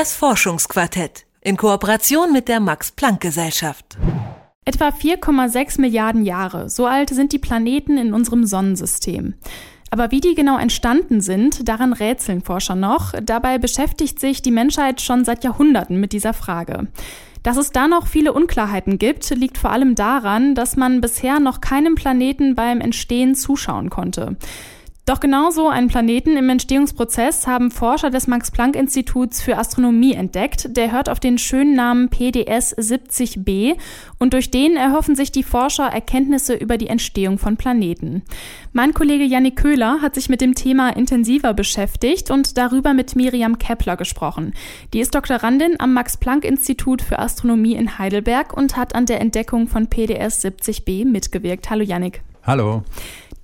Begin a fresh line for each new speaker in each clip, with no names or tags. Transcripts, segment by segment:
Das Forschungsquartett in Kooperation mit der Max Planck Gesellschaft.
Etwa 4,6 Milliarden Jahre, so alt sind die Planeten in unserem Sonnensystem. Aber wie die genau entstanden sind, daran rätseln Forscher noch. Dabei beschäftigt sich die Menschheit schon seit Jahrhunderten mit dieser Frage. Dass es da noch viele Unklarheiten gibt, liegt vor allem daran, dass man bisher noch keinem Planeten beim Entstehen zuschauen konnte. Doch genauso einen Planeten im Entstehungsprozess haben Forscher des Max-Planck-Instituts für Astronomie entdeckt. Der hört auf den schönen Namen PDS 70b und durch den erhoffen sich die Forscher Erkenntnisse über die Entstehung von Planeten. Mein Kollege Jannik Köhler hat sich mit dem Thema intensiver beschäftigt und darüber mit Miriam Kepler gesprochen. Die ist Doktorandin am Max-Planck-Institut für Astronomie in Heidelberg und hat an der Entdeckung von PDS 70b mitgewirkt. Hallo Jannik.
Hallo.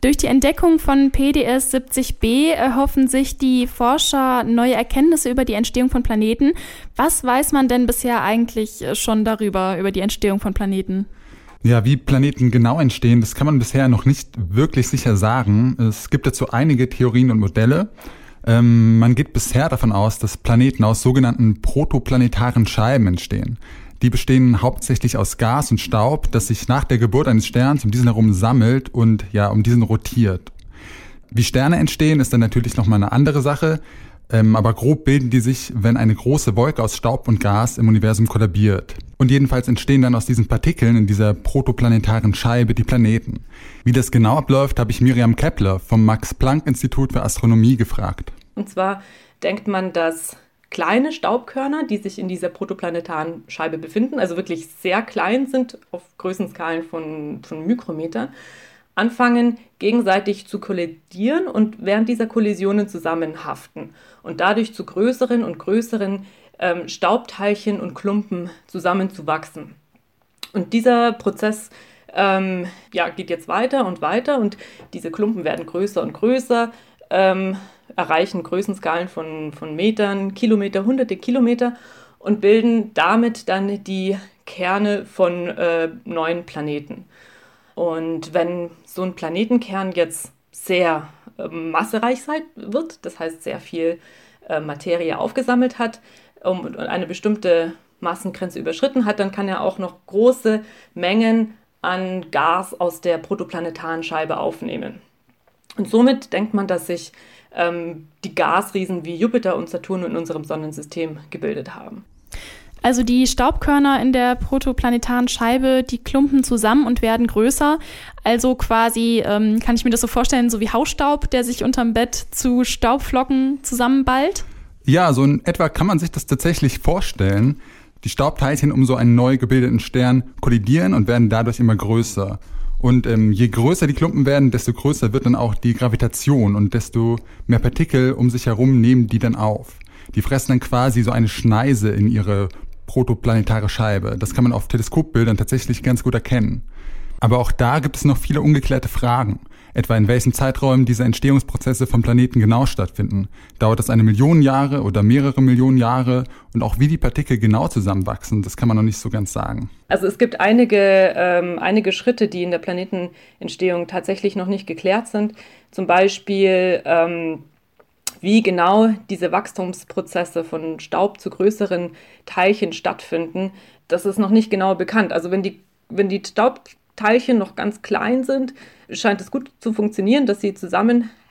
Durch die Entdeckung von PDS 70b erhoffen sich die Forscher neue Erkenntnisse über die Entstehung von Planeten. Was weiß man denn bisher eigentlich schon darüber, über die Entstehung von Planeten?
Ja, wie Planeten genau entstehen, das kann man bisher noch nicht wirklich sicher sagen. Es gibt dazu einige Theorien und Modelle. Ähm, man geht bisher davon aus, dass Planeten aus sogenannten protoplanetaren Scheiben entstehen. Die bestehen hauptsächlich aus Gas und Staub, das sich nach der Geburt eines Sterns um diesen herum sammelt und ja, um diesen rotiert. Wie Sterne entstehen, ist dann natürlich nochmal eine andere Sache. Ähm, aber grob bilden die sich, wenn eine große Wolke aus Staub und Gas im Universum kollabiert. Und jedenfalls entstehen dann aus diesen Partikeln in dieser protoplanetaren Scheibe die Planeten. Wie das genau abläuft, habe ich Miriam Kepler vom Max-Planck-Institut für Astronomie gefragt.
Und zwar denkt man, dass kleine Staubkörner, die sich in dieser protoplanetaren Scheibe befinden, also wirklich sehr klein sind, auf Größenskalen von, von Mikrometern, anfangen gegenseitig zu kollidieren und während dieser Kollisionen zusammenhaften und dadurch zu größeren und größeren ähm, Staubteilchen und Klumpen zusammenzuwachsen. Und dieser Prozess ähm, ja, geht jetzt weiter und weiter und diese Klumpen werden größer und größer. Ähm, erreichen Größenskalen von, von Metern, Kilometer, hunderte Kilometer und bilden damit dann die Kerne von äh, neuen Planeten. Und wenn so ein Planetenkern jetzt sehr äh, massereich sein wird, das heißt sehr viel äh, Materie aufgesammelt hat um, und eine bestimmte Massengrenze überschritten hat, dann kann er auch noch große Mengen an Gas aus der protoplanetaren Scheibe aufnehmen. Und somit denkt man, dass sich ähm, die Gasriesen wie Jupiter und Saturn in unserem Sonnensystem gebildet haben.
Also die Staubkörner in der protoplanetaren Scheibe, die klumpen zusammen und werden größer. Also quasi, ähm, kann ich mir das so vorstellen, so wie Hausstaub, der sich unterm Bett zu Staubflocken zusammenballt?
Ja, so in etwa kann man sich das tatsächlich vorstellen. Die Staubteilchen um so einen neu gebildeten Stern kollidieren und werden dadurch immer größer. Und ähm, je größer die Klumpen werden, desto größer wird dann auch die Gravitation und desto mehr Partikel um sich herum nehmen die dann auf. Die fressen dann quasi so eine Schneise in ihre protoplanetare Scheibe. Das kann man auf Teleskopbildern tatsächlich ganz gut erkennen. Aber auch da gibt es noch viele ungeklärte Fragen etwa in welchen Zeiträumen diese Entstehungsprozesse vom Planeten genau stattfinden. Dauert das eine Million Jahre oder mehrere Millionen Jahre und auch wie die Partikel genau zusammenwachsen, das kann man noch nicht so ganz sagen.
Also es gibt einige, ähm, einige Schritte, die in der Planetenentstehung tatsächlich noch nicht geklärt sind. Zum Beispiel ähm, wie genau diese Wachstumsprozesse von Staub zu größeren Teilchen stattfinden, das ist noch nicht genau bekannt. Also wenn die, wenn die Staubteilchen noch ganz klein sind, scheint es gut zu funktionieren, dass sie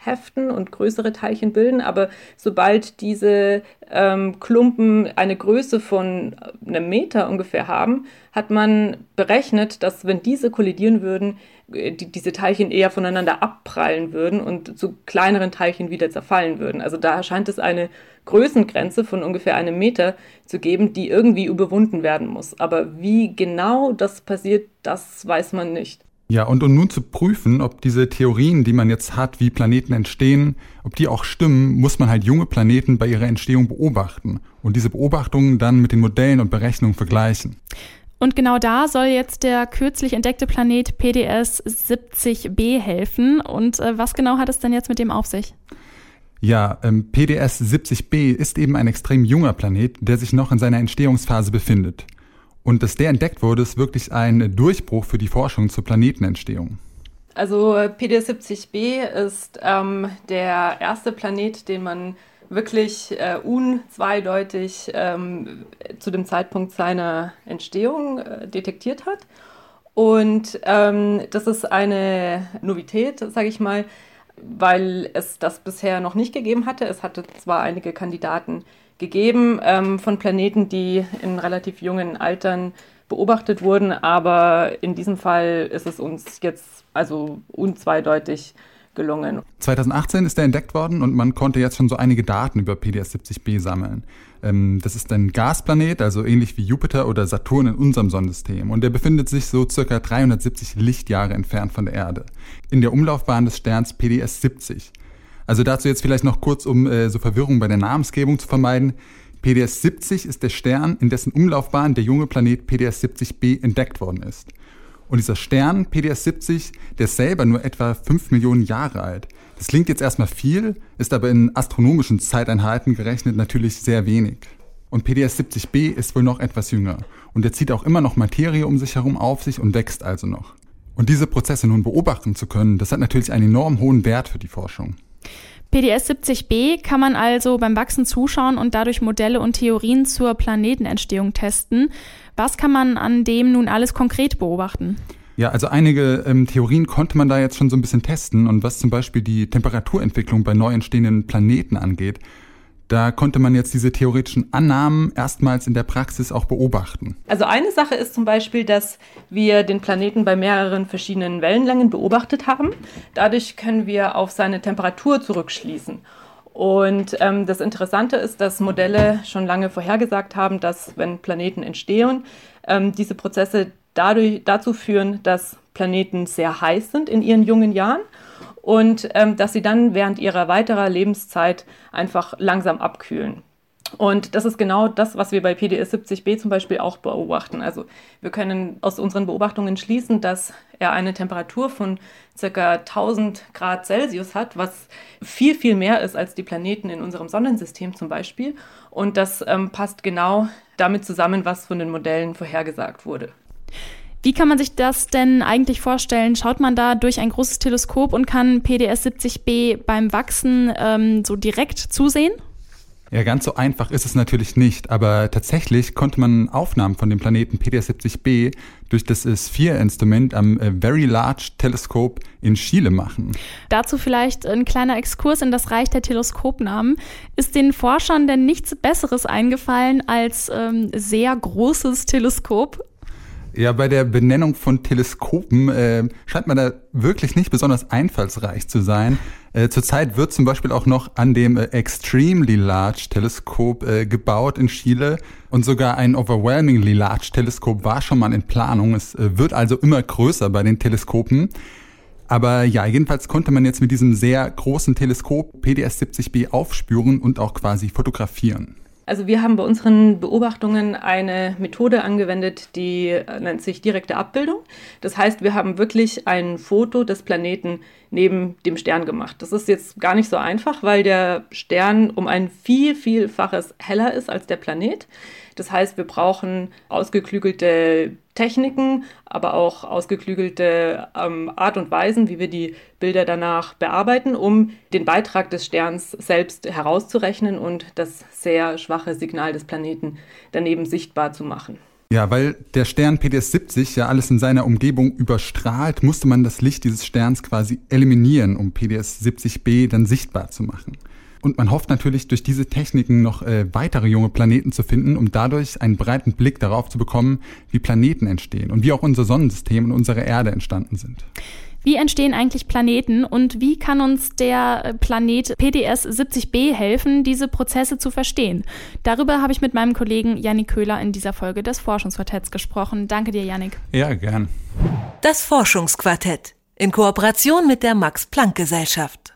zusammenheften und größere Teilchen bilden. Aber sobald diese ähm, Klumpen eine Größe von einem Meter ungefähr haben, hat man berechnet, dass wenn diese kollidieren würden, äh, die, diese Teilchen eher voneinander abprallen würden und zu kleineren Teilchen wieder zerfallen würden. Also da scheint es eine Größengrenze von ungefähr einem Meter zu geben, die irgendwie überwunden werden muss. Aber wie genau das passiert, das weiß man nicht.
Ja, und um nun zu prüfen, ob diese Theorien, die man jetzt hat, wie Planeten entstehen, ob die auch stimmen, muss man halt junge Planeten bei ihrer Entstehung beobachten und diese Beobachtungen dann mit den Modellen und Berechnungen vergleichen.
Und genau da soll jetzt der kürzlich entdeckte Planet PDS 70b helfen. Und äh, was genau hat es denn jetzt mit dem auf sich?
Ja, ähm, PDS 70b ist eben ein extrem junger Planet, der sich noch in seiner Entstehungsphase befindet. Und dass der entdeckt wurde, ist wirklich ein Durchbruch für die Forschung zur Planetenentstehung.
Also PD70b ist ähm, der erste Planet, den man wirklich äh, unzweideutig ähm, zu dem Zeitpunkt seiner Entstehung äh, detektiert hat. Und ähm, das ist eine Novität, sage ich mal, weil es das bisher noch nicht gegeben hatte. Es hatte zwar einige Kandidaten gegeben ähm, von Planeten, die in relativ jungen Altern beobachtet wurden, aber in diesem Fall ist es uns jetzt also unzweideutig gelungen.
2018 ist er entdeckt worden und man konnte jetzt schon so einige Daten über PDS-70b sammeln. Ähm, das ist ein Gasplanet, also ähnlich wie Jupiter oder Saturn in unserem Sonnensystem. Und der befindet sich so circa 370 Lichtjahre entfernt von der Erde. In der Umlaufbahn des Sterns PDS 70. Also dazu jetzt vielleicht noch kurz, um äh, so Verwirrung bei der Namensgebung zu vermeiden. PDS 70 ist der Stern, in dessen Umlaufbahn der junge Planet PDS 70b entdeckt worden ist. Und dieser Stern, PDS 70, der ist selber nur etwa 5 Millionen Jahre alt. Das klingt jetzt erstmal viel, ist aber in astronomischen Zeiteinheiten gerechnet natürlich sehr wenig. Und PDS 70b ist wohl noch etwas jünger. Und er zieht auch immer noch Materie um sich herum auf sich und wächst also noch. Und diese Prozesse nun beobachten zu können, das hat natürlich einen enorm hohen Wert für die Forschung.
PDS 70b kann man also beim Wachsen zuschauen und dadurch Modelle und Theorien zur Planetenentstehung testen. Was kann man an dem nun alles konkret beobachten?
Ja, also einige ähm, Theorien konnte man da jetzt schon so ein bisschen testen und was zum Beispiel die Temperaturentwicklung bei neu entstehenden Planeten angeht, da konnte man jetzt diese theoretischen Annahmen erstmals in der Praxis auch beobachten.
Also eine Sache ist zum Beispiel, dass wir den Planeten bei mehreren verschiedenen Wellenlängen beobachtet haben. Dadurch können wir auf seine Temperatur zurückschließen. Und ähm, das Interessante ist, dass Modelle schon lange vorhergesagt haben, dass wenn Planeten entstehen, ähm, diese Prozesse dadurch, dazu führen, dass Planeten sehr heiß sind in ihren jungen Jahren und ähm, dass sie dann während ihrer weiterer Lebenszeit einfach langsam abkühlen. Und das ist genau das, was wir bei PDS 70b zum Beispiel auch beobachten. Also wir können aus unseren Beobachtungen schließen, dass er eine Temperatur von ca. 1000 Grad Celsius hat, was viel, viel mehr ist als die Planeten in unserem Sonnensystem zum Beispiel. Und das ähm, passt genau damit zusammen, was von den Modellen vorhergesagt wurde.
Wie kann man sich das denn eigentlich vorstellen? Schaut man da durch ein großes Teleskop und kann PDS 70b beim Wachsen ähm, so direkt zusehen?
Ja, ganz so einfach ist es natürlich nicht, aber tatsächlich konnte man Aufnahmen von dem Planeten PDS-70b durch das Sphere-Instrument am äh, Very Large Telescope in Chile machen.
Dazu vielleicht ein kleiner Exkurs in das Reich der Teleskopnamen. Ist den Forschern denn nichts Besseres eingefallen als ähm, sehr großes Teleskop?
Ja, bei der Benennung von Teleskopen äh, scheint man da wirklich nicht besonders einfallsreich zu sein. Äh, zurzeit wird zum Beispiel auch noch an dem äh, Extremely Large Teleskop äh, gebaut in Chile und sogar ein Overwhelmingly Large Teleskop war schon mal in Planung. Es äh, wird also immer größer bei den Teleskopen. Aber ja, jedenfalls konnte man jetzt mit diesem sehr großen Teleskop PDS 70b aufspüren und auch quasi fotografieren.
Also wir haben bei unseren Beobachtungen eine Methode angewendet, die äh, nennt sich direkte Abbildung. Das heißt, wir haben wirklich ein Foto des Planeten neben dem Stern gemacht. Das ist jetzt gar nicht so einfach, weil der Stern um ein viel, vielfaches heller ist als der Planet. Das heißt, wir brauchen ausgeklügelte Techniken, aber auch ausgeklügelte ähm, Art und Weisen, wie wir die Bilder danach bearbeiten, um den Beitrag des Sterns selbst herauszurechnen und das sehr schwache Signal des Planeten daneben sichtbar zu machen.
Ja, weil der Stern PDS 70 ja alles in seiner Umgebung überstrahlt, musste man das Licht dieses Sterns quasi eliminieren, um PDS 70b dann sichtbar zu machen. Und man hofft natürlich durch diese Techniken noch äh, weitere junge Planeten zu finden, um dadurch einen breiten Blick darauf zu bekommen, wie Planeten entstehen und wie auch unser Sonnensystem und unsere Erde entstanden sind.
Wie entstehen eigentlich Planeten und wie kann uns der äh, Planet PDS 70b helfen, diese Prozesse zu verstehen? Darüber habe ich mit meinem Kollegen Yannick Köhler in dieser Folge des Forschungsquartetts gesprochen. Danke dir, Yannick.
Ja, gern.
Das Forschungsquartett in Kooperation mit der Max Planck Gesellschaft.